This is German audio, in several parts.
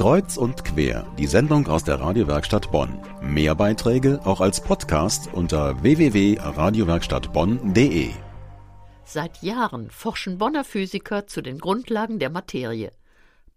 Kreuz und quer, die Sendung aus der Radiowerkstatt Bonn. Mehr Beiträge auch als Podcast unter www.radiowerkstattbonn.de. Seit Jahren forschen Bonner Physiker zu den Grundlagen der Materie.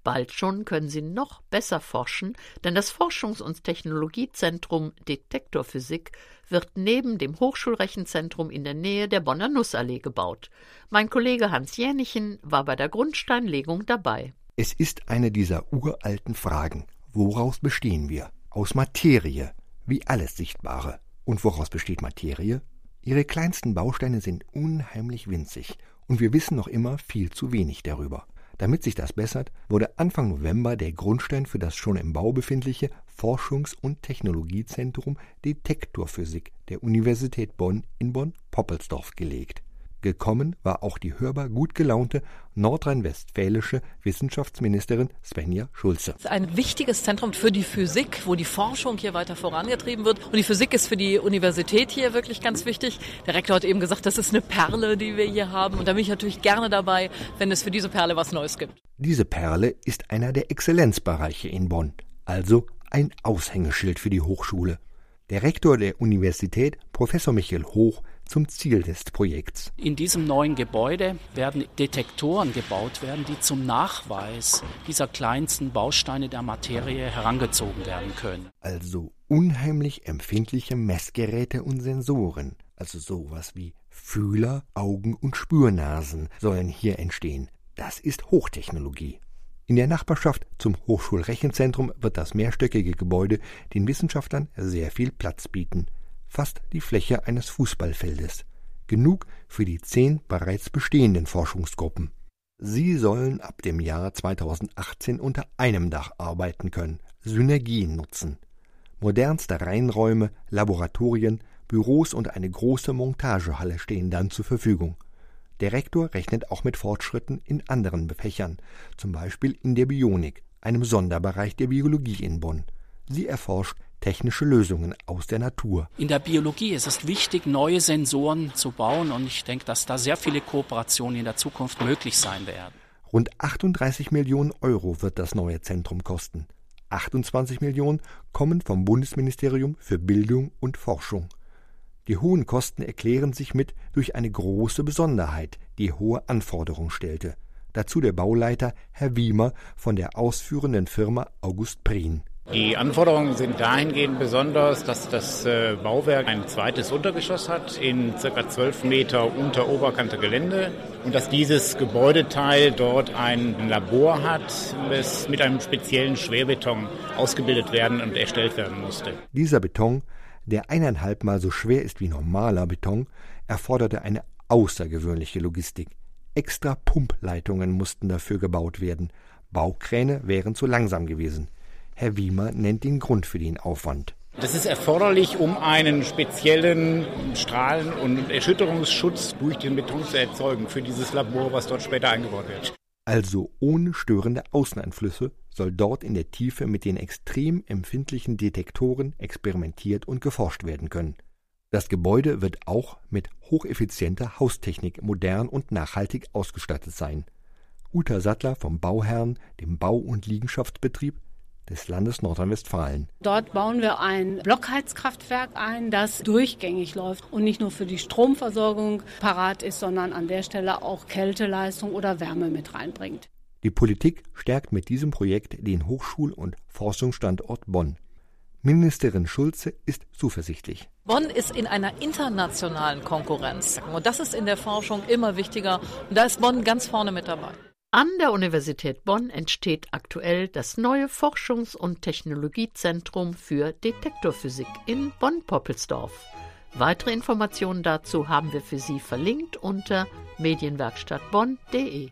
Bald schon können sie noch besser forschen, denn das Forschungs- und Technologiezentrum Detektorphysik wird neben dem Hochschulrechenzentrum in der Nähe der Bonner Nussallee gebaut. Mein Kollege Hans Jänichen war bei der Grundsteinlegung dabei. Es ist eine dieser uralten Fragen. Woraus bestehen wir? Aus Materie, wie alles Sichtbare. Und woraus besteht Materie? Ihre kleinsten Bausteine sind unheimlich winzig und wir wissen noch immer viel zu wenig darüber. Damit sich das bessert, wurde Anfang November der Grundstein für das schon im Bau befindliche Forschungs- und Technologiezentrum Detektorphysik der Universität Bonn in Bonn-Poppelsdorf gelegt. Gekommen war auch die hörbar gut gelaunte nordrhein-westfälische Wissenschaftsministerin Svenja Schulze. Es ist ein wichtiges Zentrum für die Physik, wo die Forschung hier weiter vorangetrieben wird. Und die Physik ist für die Universität hier wirklich ganz wichtig. Der Rektor hat eben gesagt, das ist eine Perle, die wir hier haben. Und da bin ich natürlich gerne dabei, wenn es für diese Perle was Neues gibt. Diese Perle ist einer der Exzellenzbereiche in Bonn, also ein Aushängeschild für die Hochschule. Der Rektor der Universität, Professor Michael Hoch, zum Ziel des Projekts. In diesem neuen Gebäude werden Detektoren gebaut werden, die zum Nachweis dieser kleinsten Bausteine der Materie herangezogen werden können. Also unheimlich empfindliche Messgeräte und Sensoren, also sowas wie Fühler, Augen und Spürnasen sollen hier entstehen. Das ist Hochtechnologie. In der Nachbarschaft zum Hochschulrechenzentrum wird das mehrstöckige Gebäude den Wissenschaftlern sehr viel Platz bieten fast die Fläche eines Fußballfeldes, genug für die zehn bereits bestehenden Forschungsgruppen. Sie sollen ab dem Jahr 2018 unter einem Dach arbeiten können, Synergien nutzen. Modernste Reinräume, Laboratorien, Büros und eine große Montagehalle stehen dann zur Verfügung. Der Rektor rechnet auch mit Fortschritten in anderen Fächern, zum Beispiel in der Bionik, einem Sonderbereich der Biologie in Bonn. Sie erforscht technische Lösungen aus der Natur. In der Biologie ist es wichtig, neue Sensoren zu bauen und ich denke, dass da sehr viele Kooperationen in der Zukunft möglich sein werden. Rund 38 Millionen Euro wird das neue Zentrum kosten. 28 Millionen kommen vom Bundesministerium für Bildung und Forschung. Die hohen Kosten erklären sich mit durch eine große Besonderheit, die hohe Anforderungen stellte. Dazu der Bauleiter Herr Wiemer von der ausführenden Firma August Prien. Die Anforderungen sind dahingehend besonders, dass das äh, Bauwerk ein zweites Untergeschoss hat in ca. 12 Meter unter Oberkante Gelände und dass dieses Gebäudeteil dort ein Labor hat, das mit einem speziellen Schwerbeton ausgebildet werden und erstellt werden musste. Dieser Beton, der eineinhalb Mal so schwer ist wie normaler Beton, erforderte eine außergewöhnliche Logistik. Extra Pumpleitungen mussten dafür gebaut werden. Baukräne wären zu langsam gewesen. Herr Wiemer nennt den Grund für den Aufwand. Das ist erforderlich, um einen speziellen Strahlen- und Erschütterungsschutz durch den Beton zu erzeugen für dieses Labor, was dort später eingebaut wird. Also ohne störende Außeneinflüsse soll dort in der Tiefe mit den extrem empfindlichen Detektoren experimentiert und geforscht werden können. Das Gebäude wird auch mit hocheffizienter Haustechnik modern und nachhaltig ausgestattet sein. Uta Sattler vom Bauherrn, dem Bau- und Liegenschaftsbetrieb, des Landes Nordrhein-Westfalen. Dort bauen wir ein Blockheizkraftwerk ein, das durchgängig läuft und nicht nur für die Stromversorgung parat ist, sondern an der Stelle auch Kälteleistung oder Wärme mit reinbringt. Die Politik stärkt mit diesem Projekt den Hochschul- und Forschungsstandort Bonn. Ministerin Schulze ist zuversichtlich. Bonn ist in einer internationalen Konkurrenz. Und das ist in der Forschung immer wichtiger. Und da ist Bonn ganz vorne mit dabei. An der Universität Bonn entsteht aktuell das neue Forschungs- und Technologiezentrum für Detektorphysik in Bonn-Poppelsdorf. Weitere Informationen dazu haben wir für Sie verlinkt unter medienwerkstattbonn.de.